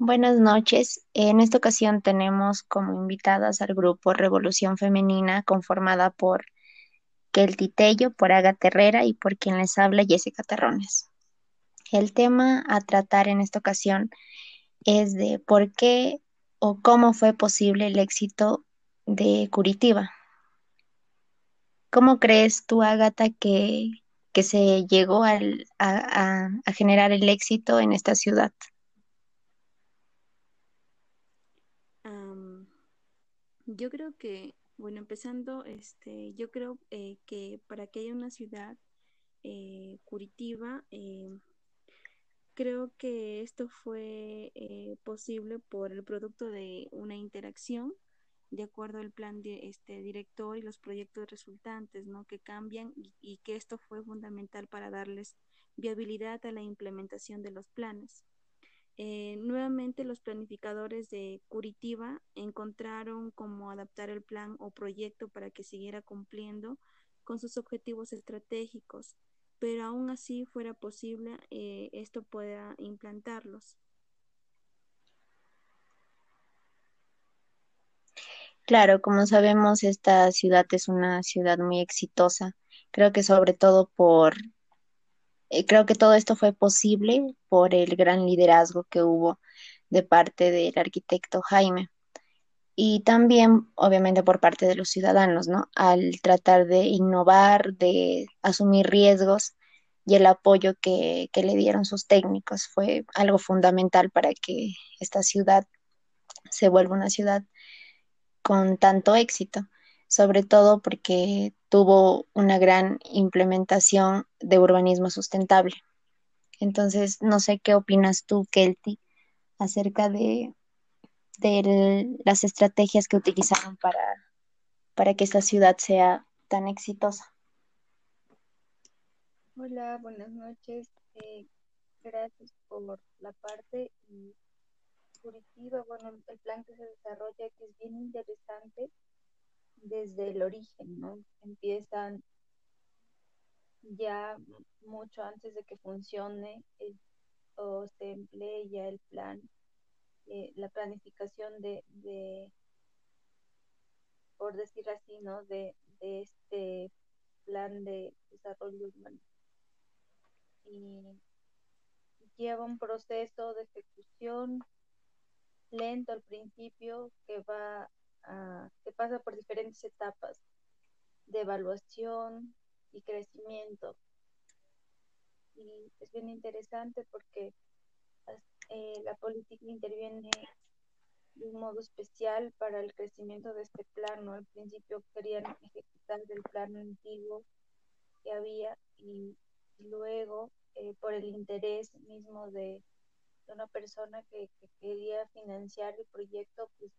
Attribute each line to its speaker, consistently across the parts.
Speaker 1: Buenas noches. En esta ocasión tenemos como invitadas al grupo Revolución Femenina conformada por Kelty Tello, por Agatha Herrera y por quien les habla Jessica Terrones. El tema a tratar en esta ocasión es de por qué o cómo fue posible el éxito de Curitiba. ¿Cómo crees tú, Agatha, que, que se llegó a generar el éxito en esta ciudad?
Speaker 2: Yo creo que, bueno, empezando, este, yo creo eh, que para que haya una ciudad eh, Curitiba, eh, creo que esto fue eh, posible por el producto de una interacción de acuerdo al plan de este director y los proyectos resultantes, ¿no? Que cambian y, y que esto fue fundamental para darles viabilidad a la implementación de los planes. Eh, nuevamente los planificadores de Curitiba encontraron cómo adaptar el plan o proyecto para que siguiera cumpliendo con sus objetivos estratégicos, pero aún así fuera posible eh, esto pueda implantarlos.
Speaker 1: Claro, como sabemos, esta ciudad es una ciudad muy exitosa. Creo que sobre todo por, eh, creo que todo esto fue posible por el gran liderazgo que hubo de parte del arquitecto Jaime y también, obviamente, por parte de los ciudadanos, ¿no? Al tratar de innovar, de asumir riesgos y el apoyo que, que le dieron sus técnicos fue algo fundamental para que esta ciudad se vuelva una ciudad con tanto éxito, sobre todo porque tuvo una gran implementación de urbanismo sustentable. Entonces, no sé qué opinas tú, Kelty, acerca de, de las estrategias que utilizaron para, para que esta ciudad sea tan exitosa.
Speaker 3: Hola, buenas noches. Eh, gracias por la parte y Curitiba, bueno, el plan que se desarrolla que es bien interesante desde el origen, ¿no? Empiezan ya mucho antes de que funcione el, o se emplee ya el plan, eh, la planificación de, de, por decir así, ¿no? De, de este plan de desarrollo urbano. Y lleva un proceso de ejecución lento al principio que va a, que pasa por diferentes etapas de evaluación y crecimiento. Y es bien interesante porque eh, la política interviene de un modo especial para el crecimiento de este plano. Al principio querían ejecutar el plano antiguo que había y, luego eh, por el interés mismo de, de una persona que, que, quería financiar el proyecto, pues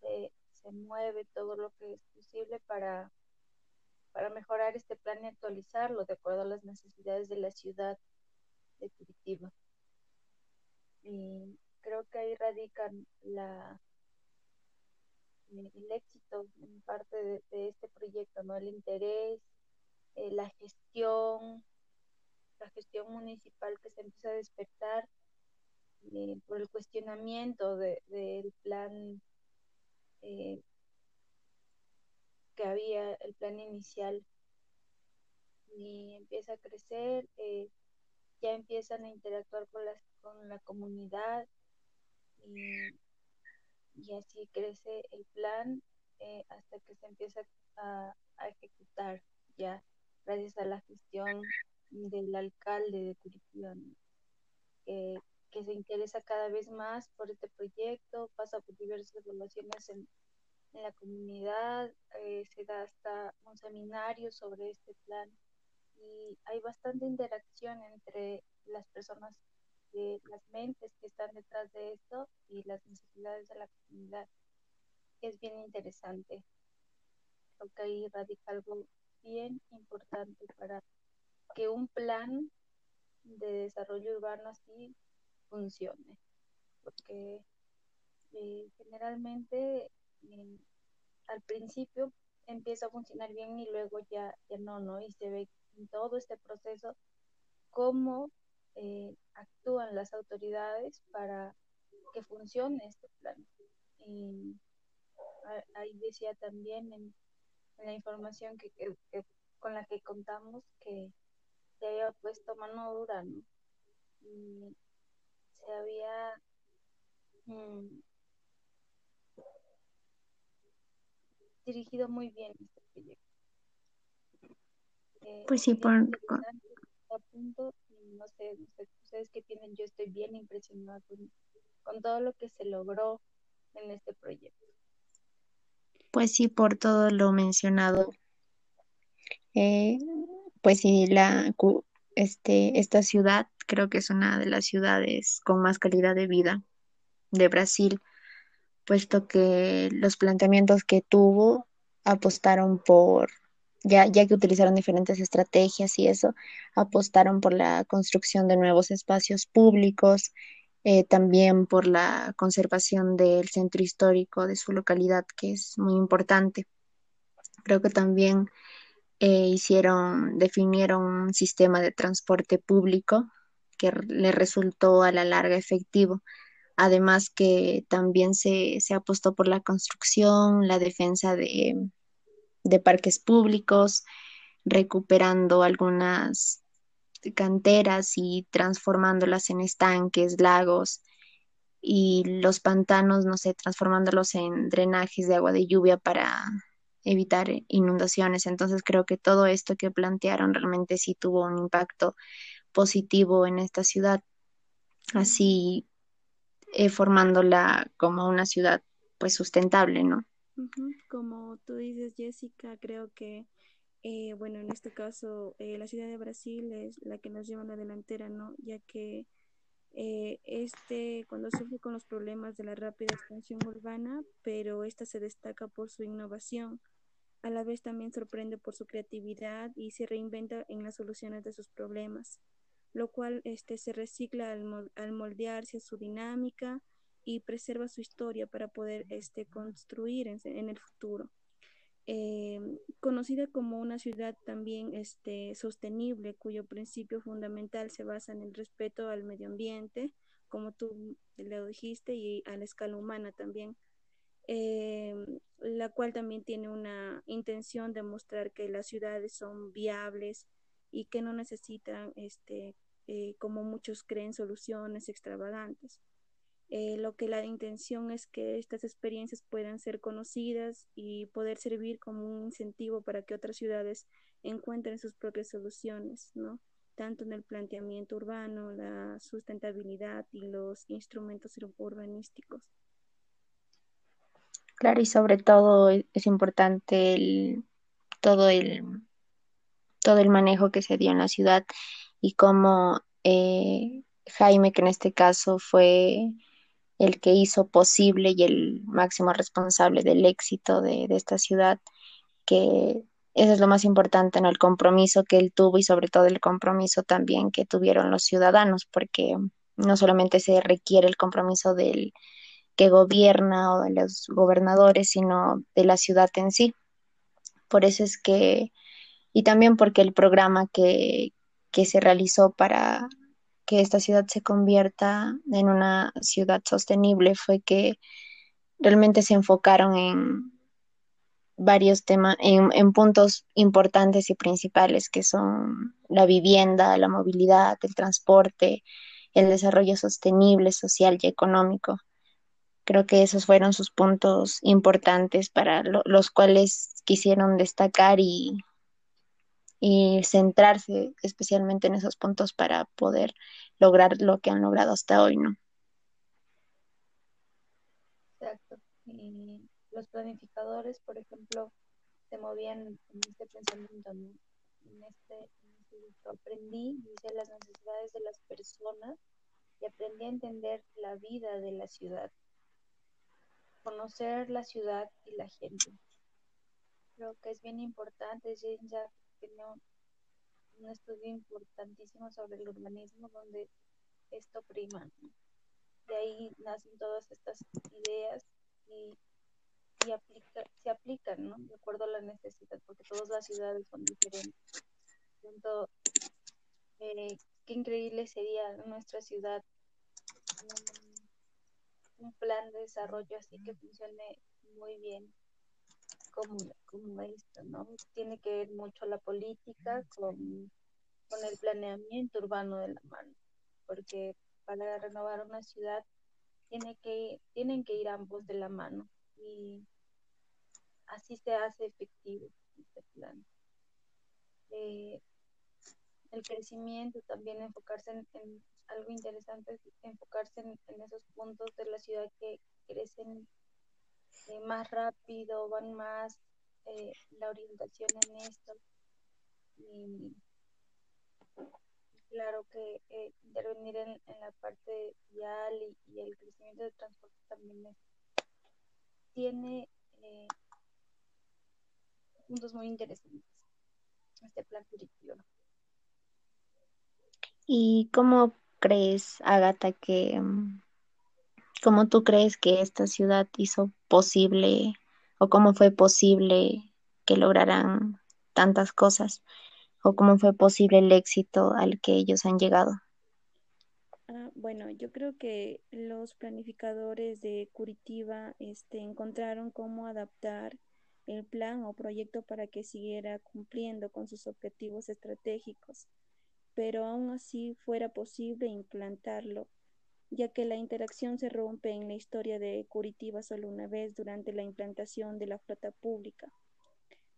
Speaker 3: se, se, mueve todo lo que es posible para, para mejorar este plan y actualizarlo de acuerdo a las necesidades de la ciudad de Curitiba. Y creo que ahí radica la, el éxito en parte de, este proyecto, ¿no? El interés, eh, la gestión, la gestión municipal que se empieza a despertar eh, por el cuestionamiento del de, plan eh, que había, el plan inicial, y empieza a crecer, eh, ya empiezan a interactuar con, las, con la comunidad y, así crece el plan eh, hasta que se empieza a, ejecutar ya gracias a la gestión del alcalde de Curitiba, que se interesa cada vez más por este proyecto, pasa por diversas evaluaciones en, la comunidad, eh, se da hasta un seminario sobre este plan y hay bastante interacción entre las personas, de, las mentes que están detrás de esto y las necesidades de la comunidad. Es bien interesante. Creo que ahí radica algo bien importante para que un plan de desarrollo urbano así funcione, porque eh, generalmente al principio empieza a funcionar bien y luego ya, ya no, ¿no? Y se ve en todo este proceso cómo eh, actúan las autoridades para que funcione este plan. Y ahí decía también en, la información que, con la que contamos que se había puesto mano dura, ¿no? Se había mm, dirigido muy bien este proyecto.
Speaker 1: Eh, pues sí, por...
Speaker 3: punto, no sé, ustedes qué tienen, yo estoy bien impresionada con, con todo lo que se logró en este proyecto.
Speaker 1: Pues sí, por todo lo mencionado. Eh, pues sí, la, este, esta ciudad creo que es una de las ciudades con más calidad de vida de Brasil, puesto que los planteamientos que tuvo apostaron por, ya, ya que utilizaron diferentes estrategias y eso, apostaron por la construcción de nuevos espacios públicos, eh, también por la conservación del centro histórico de su localidad, que es muy importante. Creo que también eh, hicieron, definieron un sistema de transporte público que le resultó a la larga efectivo. Además que también se, se apostó por la construcción, la defensa de, de parques públicos, recuperando algunas canteras y transformándolas en estanques, lagos y los pantanos, no sé, transformándolos en drenajes de agua de lluvia para evitar inundaciones. Entonces creo que todo esto que plantearon realmente sí tuvo un impacto positivo en esta ciudad, así eh, formándola como una ciudad pues sustentable, ¿no?
Speaker 2: Como tú dices, Jessica, creo que eh, bueno, en este caso, eh, la ciudad de Brasil es la que nos lleva a la delantera, ¿no? Ya que eh, este, cuando surge con los problemas de la rápida expansión urbana, pero esta se destaca por su innovación. A la vez también sorprende por su creatividad y se reinventa en las soluciones de sus problemas, lo cual este, se recicla al, moldearse su dinámica y preserva su historia para poder este, construir en el futuro. Eh, conocida como una ciudad también este, sostenible, cuyo principio fundamental se basa en el respeto al medio ambiente, como tú lo dijiste, y a la escala humana también, eh, la cual también tiene una intención de mostrar que las ciudades son viables y que no necesitan, este, eh, como muchos creen, soluciones extravagantes. Eh, lo que la intención es que estas experiencias puedan ser conocidas y poder servir como un incentivo para que otras ciudades encuentren sus propias soluciones, ¿no? Tanto en el planteamiento urbano, la sustentabilidad y los instrumentos urbanísticos.
Speaker 1: Claro, y sobre todo es importante el, todo el todo el manejo que se dio en la ciudad y cómo eh, Jaime, que en este caso fue el que hizo posible y el máximo responsable del éxito de, esta ciudad, que eso es lo más importante, ¿no? El compromiso que él tuvo y sobre todo el compromiso también que tuvieron los ciudadanos, porque no solamente se requiere el compromiso del que gobierna o de los gobernadores, sino de la ciudad en sí. Por eso es que, y también porque el programa que, que se realizó para que esta ciudad se convierta en una ciudad sostenible fue que realmente se enfocaron en varios temas, en, puntos importantes y principales que son la vivienda, la movilidad, el transporte, el desarrollo sostenible, social y económico. Creo que esos fueron sus puntos importantes para los cuales quisieron destacar y, y centrarse especialmente en esos puntos para poder lograr lo que han logrado hasta hoy, ¿no?
Speaker 3: Exacto. Y los planificadores, por ejemplo, se movían en este pensamiento, En este, en este aprendí, dice, las necesidades de las personas y aprendí a entender la vida de la ciudad, conocer la ciudad y la gente. Creo que es bien importante, ya tenía un, estudio importantísimo sobre el urbanismo donde esto prima. De ahí nacen todas estas ideas y, y aplica, se aplican, ¿no? De acuerdo a la necesidad, porque todas las ciudades son diferentes. Entonces, eh, qué increíble sería nuestra ciudad un plan de desarrollo así que funcione muy bien como, como esto, ¿no? Tiene que ver mucho la política con, con el planeamiento urbano de la mano, porque para renovar una ciudad tiene que, tienen que ir ambos de la mano y así se hace efectivo este plan. Eh, el crecimiento, también enfocarse en, algo interesante, enfocarse en, esos puntos de la ciudad que crecen eh, más rápido, van más eh, la orientación en esto. Y, claro que eh, intervenir en, la parte vial y, el crecimiento de transporte también tiene puntos muy interesantes este plan curricular.
Speaker 1: ¿Y cómo crees, Agatha, que, mm, cómo tú crees que esta ciudad hizo posible o cómo fue posible que lograran tantas cosas o cómo fue posible el éxito al que ellos han llegado?
Speaker 2: Ah, bueno, yo creo que los planificadores de Curitiba este, encontraron cómo adaptar el plan o proyecto para que siguiera cumpliendo con sus objetivos estratégicos pero aún así fuera posible implantarlo, ya que la interacción se rompe en la historia de Curitiba solo una vez durante la implantación de la flota pública.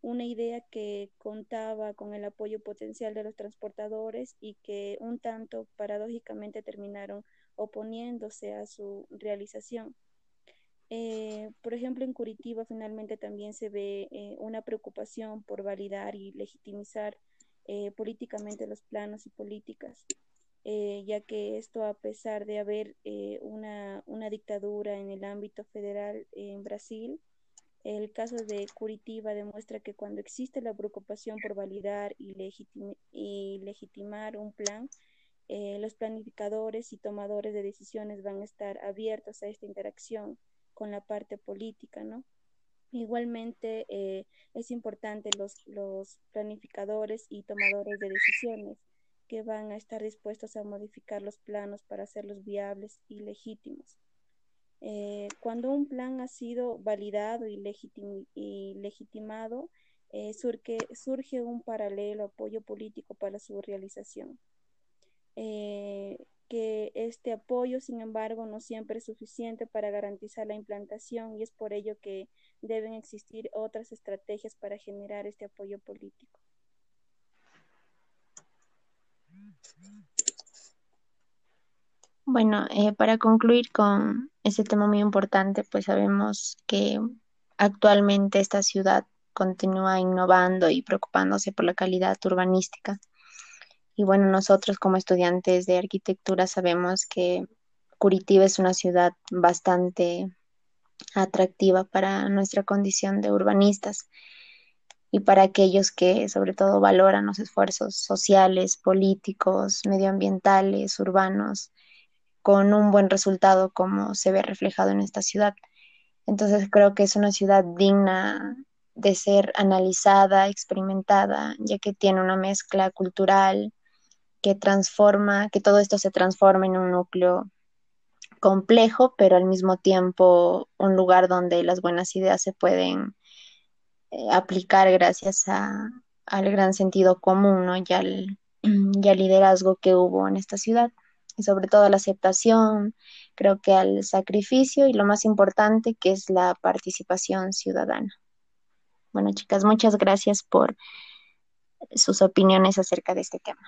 Speaker 2: Una idea que contaba con el apoyo potencial de los transportadores y que un tanto paradójicamente terminaron oponiéndose a su realización. Eh, por ejemplo, en Curitiba finalmente también se ve eh, una preocupación por validar y legitimizar eh, políticamente los planos y políticas, eh, ya que esto a pesar de haber eh, una, una, dictadura en el ámbito federal en Brasil, el caso de Curitiba demuestra que cuando existe la preocupación por validar y, y legitimar un plan, los planificadores y tomadores de decisiones van a estar abiertos a esta interacción con la parte política, ¿no? Igualmente, eh, es importante los, los planificadores y tomadores de decisiones que van a estar dispuestos a modificar los planos para hacerlos viables y legítimos. Eh, cuando un plan ha sido validado y, y legitimado, eh, surge, un paralelo apoyo político para su realización que este apoyo, sin embargo, no siempre es suficiente para garantizar la implantación y es por ello que deben existir otras estrategias para generar este apoyo político.
Speaker 1: Bueno, eh, para concluir con este tema muy importante, pues sabemos que actualmente esta ciudad continúa innovando y preocupándose por la calidad urbanística. Y bueno, nosotros como estudiantes de arquitectura sabemos que Curitiba es una ciudad bastante atractiva para nuestra condición de urbanistas y para aquellos que sobre todo valoran los esfuerzos sociales, políticos, medioambientales, urbanos, con un buen resultado como se ve reflejado en esta ciudad. Entonces creo que es una ciudad digna de ser analizada, experimentada, ya que tiene una mezcla cultural, que transforma, que todo esto se transforma en un núcleo complejo, pero al mismo tiempo un lugar donde las buenas ideas se pueden aplicar gracias al gran sentido común ¿no? y, al, y al liderazgo que hubo en esta ciudad y sobre todo la aceptación, creo que al sacrificio y lo más importante que es la participación ciudadana. Bueno, chicas, muchas gracias por sus opiniones acerca de este tema.